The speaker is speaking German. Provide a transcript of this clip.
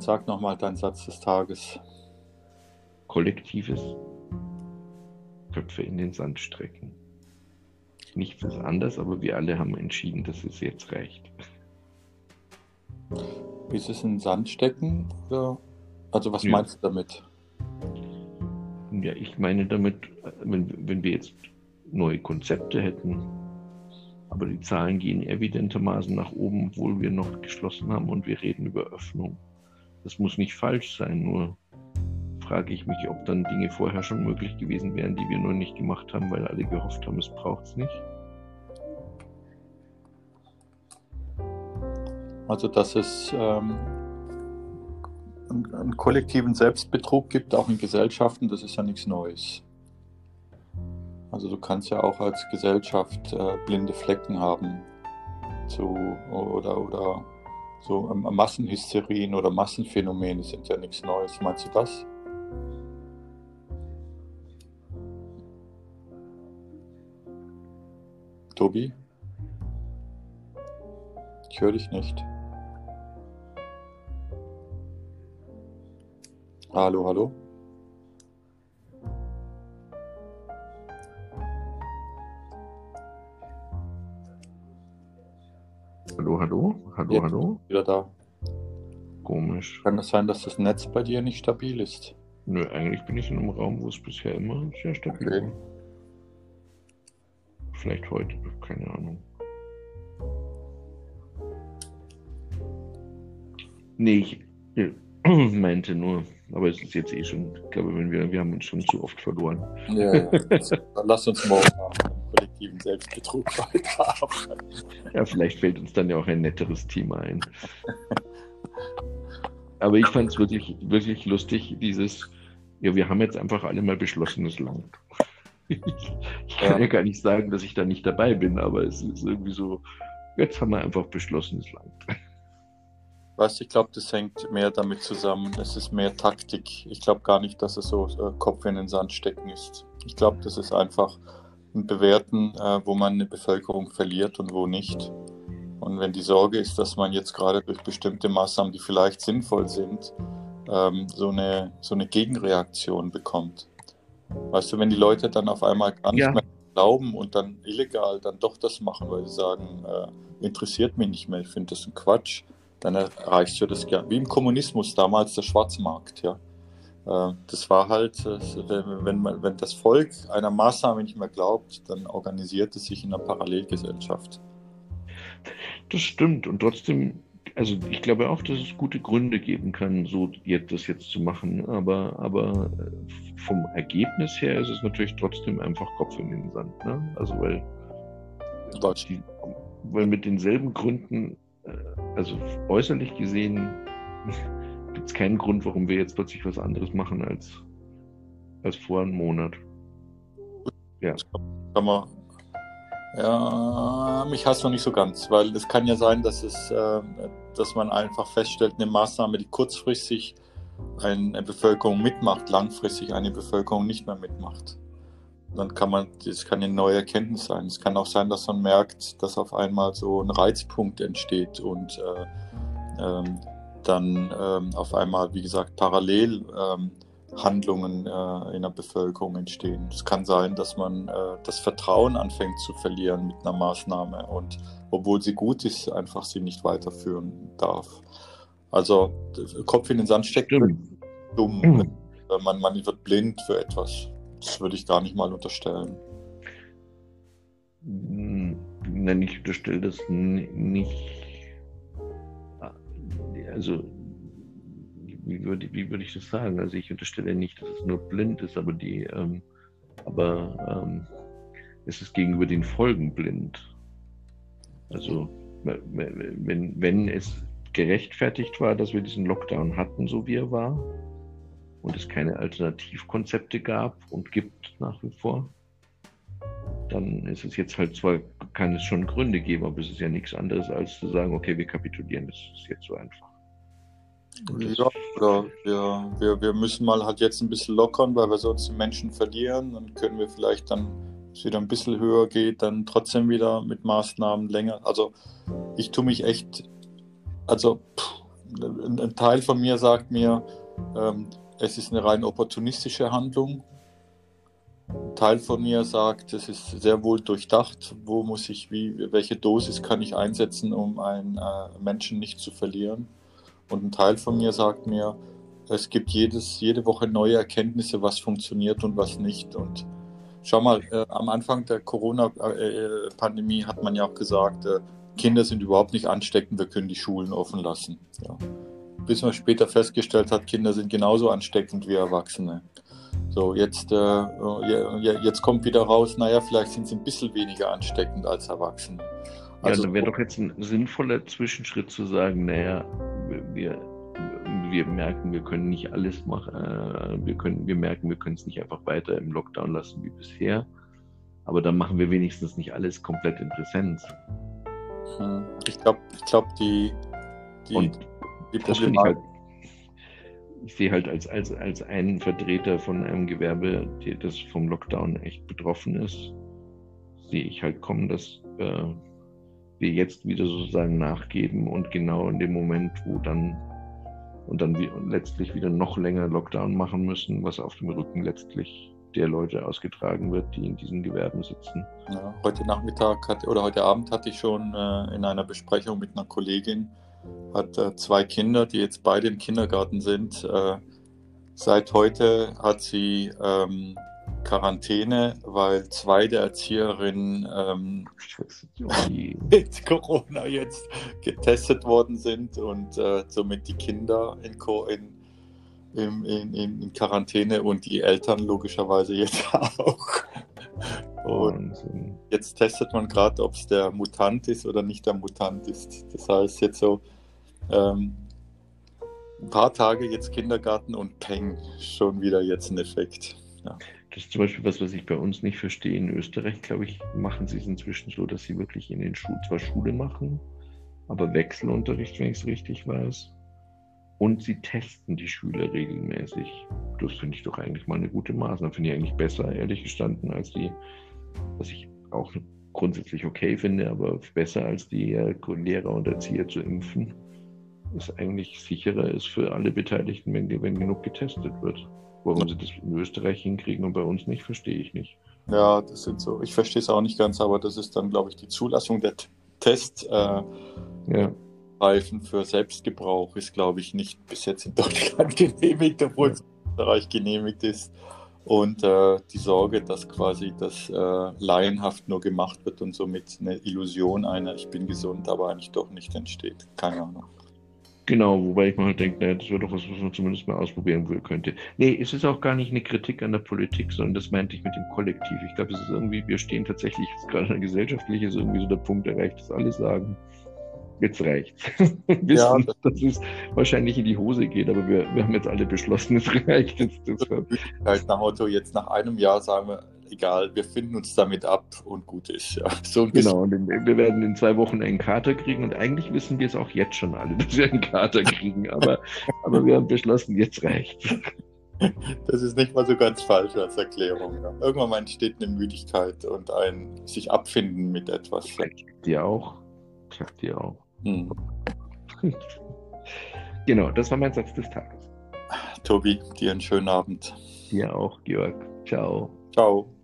Dann sag nochmal deinen Satz des Tages. Kollektives Köpfe in den Sand strecken. Nichts ist anders, aber wir alle haben entschieden, dass es jetzt reicht. Ist es in den Sand stecken? Oder? Also was Ja. meinst du damit? Ja, ich meine damit, wenn, wenn wir jetzt neue Konzepte hätten, aber die Zahlen gehen evidentermaßen nach oben, obwohl wir noch geschlossen haben und wir reden über Öffnung. Das muss nicht falsch sein, nur frage ich mich, ob dann Dinge vorher schon möglich gewesen wären, die wir nur nicht gemacht haben, weil alle gehofft haben, es braucht es nicht. Also dass es ähm, einen, einen kollektiven Selbstbetrug gibt, auch in Gesellschaften, das ist ja nichts Neues. Also du kannst ja auch als Gesellschaft äh, blinde Flecken haben zu, oder, oder so ähm, Massenhysterien oder Massenphänomene sind ja nichts Neues. Meinst du das? Tobi? Ich höre dich nicht. Hallo, hallo? Hallo, hallo, hallo, Jetzt hallo. wieder da. Komisch. Kann es sein, dass das Netz bei dir nicht stabil ist? Nö, eigentlich bin ich in einem Raum, wo es bisher immer sehr stabil Okay. war. Vielleicht heute, keine Ahnung. Nee, ich meinte nur, aber es ist jetzt eh schon, ich glaube, wenn wir, wir haben uns schon zu oft verloren. Ja, ja. Dann lass uns morgen am kollektiven Selbstbetrug weiterarbeiten. Ja, vielleicht fällt uns dann ja auch ein netteres Thema ein. Aber ich fand es wirklich, wirklich lustig, dieses, ja, wir haben jetzt einfach alle mal beschlossen, es langt. Ich, ich kann Ja. ja. gar nicht sagen, dass ich da nicht dabei bin, aber es ist irgendwie so, jetzt haben wir einfach beschlossen, es langt. Weißt du, ich glaube, das hängt mehr damit zusammen. Es ist mehr Taktik. Ich glaube gar nicht, dass es so äh, Kopf in den Sand stecken ist. Ich glaube, das ist einfach Bewerten, äh, wo man eine Bevölkerung verliert und wo nicht. Und wenn die Sorge ist, dass man jetzt gerade durch bestimmte Maßnahmen, die vielleicht sinnvoll sind, ähm, so, eine, so eine Gegenreaktion bekommt. Weißt du, wenn die Leute dann auf einmal gar nicht Ja. mehr glauben und dann illegal dann doch das machen, weil sie sagen, äh, interessiert mich nicht mehr, ich finde das ein Quatsch, dann erreichst du das gern. Wie im Kommunismus damals der Schwarzmarkt, ja. Äh, Das war halt, äh, wenn, man, wenn das Volk einer Maßnahme nicht mehr glaubt, dann organisiert es sich in einer Parallelgesellschaft. Das stimmt. Und trotzdem, also ich glaube auch, dass es gute Gründe geben kann, so das jetzt zu machen. Aber, aber äh, vom Ergebnis her ist es natürlich trotzdem einfach Kopf in den Sand. Ne? Also weil, die, weil mit denselben Gründen, also äußerlich gesehen, gibt es keinen Grund, warum wir jetzt plötzlich was anderes machen als, als vor einem Monat. Ja. Kann man, ja, mich hasst noch nicht so ganz, weil es kann ja sein, dass es, äh, dass man einfach feststellt, eine Maßnahme, die kurzfristig eine Bevölkerung mitmacht, langfristig eine Bevölkerung nicht mehr mitmacht. Dann kann man, das kann eine neue Erkenntnis sein. Es kann auch sein, dass man merkt, dass auf einmal so ein Reizpunkt entsteht und äh, ähm, dann ähm, auf einmal, wie gesagt, parallel ähm, Handlungen äh, in der Bevölkerung entstehen. Es kann sein, dass man äh, das Vertrauen anfängt zu verlieren mit einer Maßnahme und obwohl sie gut ist, einfach sie nicht weiterführen darf. Also Kopf in den Sand stecken, dumm. Mhm. Äh, Man, man wird blind für etwas. Das würde ich gar nicht mal unterstellen. Hm, Nein, ich unterstelle das nicht. Also, wie würde, wie würde ich das sagen? Also, ich unterstelle nicht, dass es nur blind ist, aber die, ähm, aber ähm, es ist gegenüber den Folgen blind. Also, we- we- wenn, wenn es gerechtfertigt war, dass wir diesen Lockdown hatten, so wie er war, und es keine Alternativkonzepte gab und gibt nach wie vor, dann ist es jetzt halt zwar, kann es schon Gründe geben, aber es ist ja nichts anderes als zu sagen, okay, wir kapitulieren, das ist jetzt so einfach. Ja, oder wir, wir, wir müssen mal halt jetzt ein bisschen lockern, weil wir sonst die Menschen verlieren. Dann können wir vielleicht dann, wenn es wieder ein bisschen höher geht, dann trotzdem wieder mit Maßnahmen länger. Also ich tue mich echt, also pff, ein, ein, Teil von mir sagt mir, ähm, es ist eine rein opportunistische Handlung. Ein Teil von mir sagt, es ist sehr wohl durchdacht, wo muss ich, wie, welche Dosis kann ich einsetzen, um einen äh, Menschen nicht zu verlieren. Und ein Teil von mir sagt mir, es gibt jedes, jede Woche neue Erkenntnisse, was funktioniert und was nicht. Und schau mal, äh, am Anfang der Corona-Pandemie hat man ja auch gesagt, äh, Kinder sind überhaupt nicht ansteckend, wir können die Schulen offen lassen. Ja. Bis man später festgestellt hat, Kinder sind genauso ansteckend wie Erwachsene. So, jetzt, äh, jetzt kommt wieder raus, naja, vielleicht sind sie ein bisschen weniger ansteckend als Erwachsene. Also, ja, dann wäre doch jetzt ein sinnvoller Zwischenschritt zu sagen, naja, wir, wir merken, wir können nicht alles machen, äh, wir, können, wir merken, wir können es nicht einfach weiter im Lockdown lassen wie bisher, aber dann machen wir wenigstens nicht alles komplett in Präsenz. Hm. Ich glaube, ich glaub, die, die, Und die ich halt, ich sehe halt als, als, als einen Vertreter von einem Gewerbe, der das vom Lockdown echt betroffen ist, sehe ich halt kommen, dass äh, wir jetzt wieder sozusagen nachgeben und genau in dem Moment, wo dann und dann wie, letztlich wieder noch länger Lockdown machen müssen, was auf dem Rücken letztlich der Leute ausgetragen wird, die in diesen Gewerben sitzen. Ja, heute Nachmittag hat, oder heute Abend hatte ich schon äh, in einer Besprechung mit einer Kollegin, hat äh, zwei Kinder, die jetzt beide im Kindergarten sind. Äh, seit heute hat sie ähm, Quarantäne, weil zwei der Erzieherinnen ähm, mit Corona jetzt getestet worden sind und äh, somit die Kinder in, in, in, in, Quarantäne und die Eltern logischerweise jetzt auch. Und jetzt testet man gerade, ob es der Mutant ist oder nicht der Mutant ist. Das heißt jetzt so ähm, ein paar Tage jetzt Kindergarten und Peng, schon wieder jetzt ein Effekt. Ja. Das ist zum Beispiel was, was ich bei uns nicht verstehe. In Österreich, glaube ich, machen sie es inzwischen so, dass sie wirklich in den Schulen zwar Schule machen, aber Wechselunterricht, wenn ich es richtig weiß. Und sie testen die Schüler regelmäßig. Das finde ich doch eigentlich mal eine gute Maßnahme. Finde ich eigentlich besser, ehrlich gestanden, als die, was ich auch grundsätzlich okay finde, aber besser als die Lehrer und Erzieher zu impfen. Ist eigentlich sicherer ist für alle Beteiligten, wenn, wenn genug getestet wird. Warum sie das in Österreich hinkriegen und bei uns nicht, verstehe ich nicht. Ja, das sind so, ich verstehe es auch nicht ganz, aber das ist dann, glaube ich, die Zulassung der Test. Äh, ja. Für Selbstgebrauch ist, glaube ich, nicht bis jetzt in Deutschland genehmigt, obwohl es in Österreich genehmigt ist. Und äh, die Sorge, dass quasi das äh, laienhaft nur gemacht wird und somit eine Illusion einer, ich bin gesund, aber eigentlich doch nicht entsteht. Keine Ahnung. Genau, wobei ich mir halt denke, naja, das wäre doch was, was man zumindest mal ausprobieren könnte. Nee, es ist auch gar nicht eine Kritik an der Politik, sondern das meinte ich mit dem Kollektiv. Ich glaube, es ist irgendwie, wir stehen tatsächlich, gerade gesellschaftlich ist irgendwie so der Punkt erreicht, dass alle sagen, jetzt reicht's. Wissen, ja, das dass es wahrscheinlich in die Hose geht, aber wir, wir haben jetzt alle beschlossen, es reicht jetzt. Deshalb. Nach Motto, jetzt nach einem Jahr sagen wir, egal, wir finden uns damit ab und gut ist. Ja. So genau, und wir werden in zwei Wochen einen Kater kriegen und eigentlich wissen wir es auch jetzt schon alle, dass wir einen Kater kriegen, aber, aber wir haben beschlossen, jetzt reicht Das ist nicht mal so ganz falsch als Erklärung. Ja. Irgendwann mal entsteht eine Müdigkeit und ein sich abfinden mit etwas. Dir auch. Sagt dir auch. Hm. genau, das war mein Satz des Tages. Tobi, dir einen schönen Abend. Dir auch, Georg. Ciao. Ciao.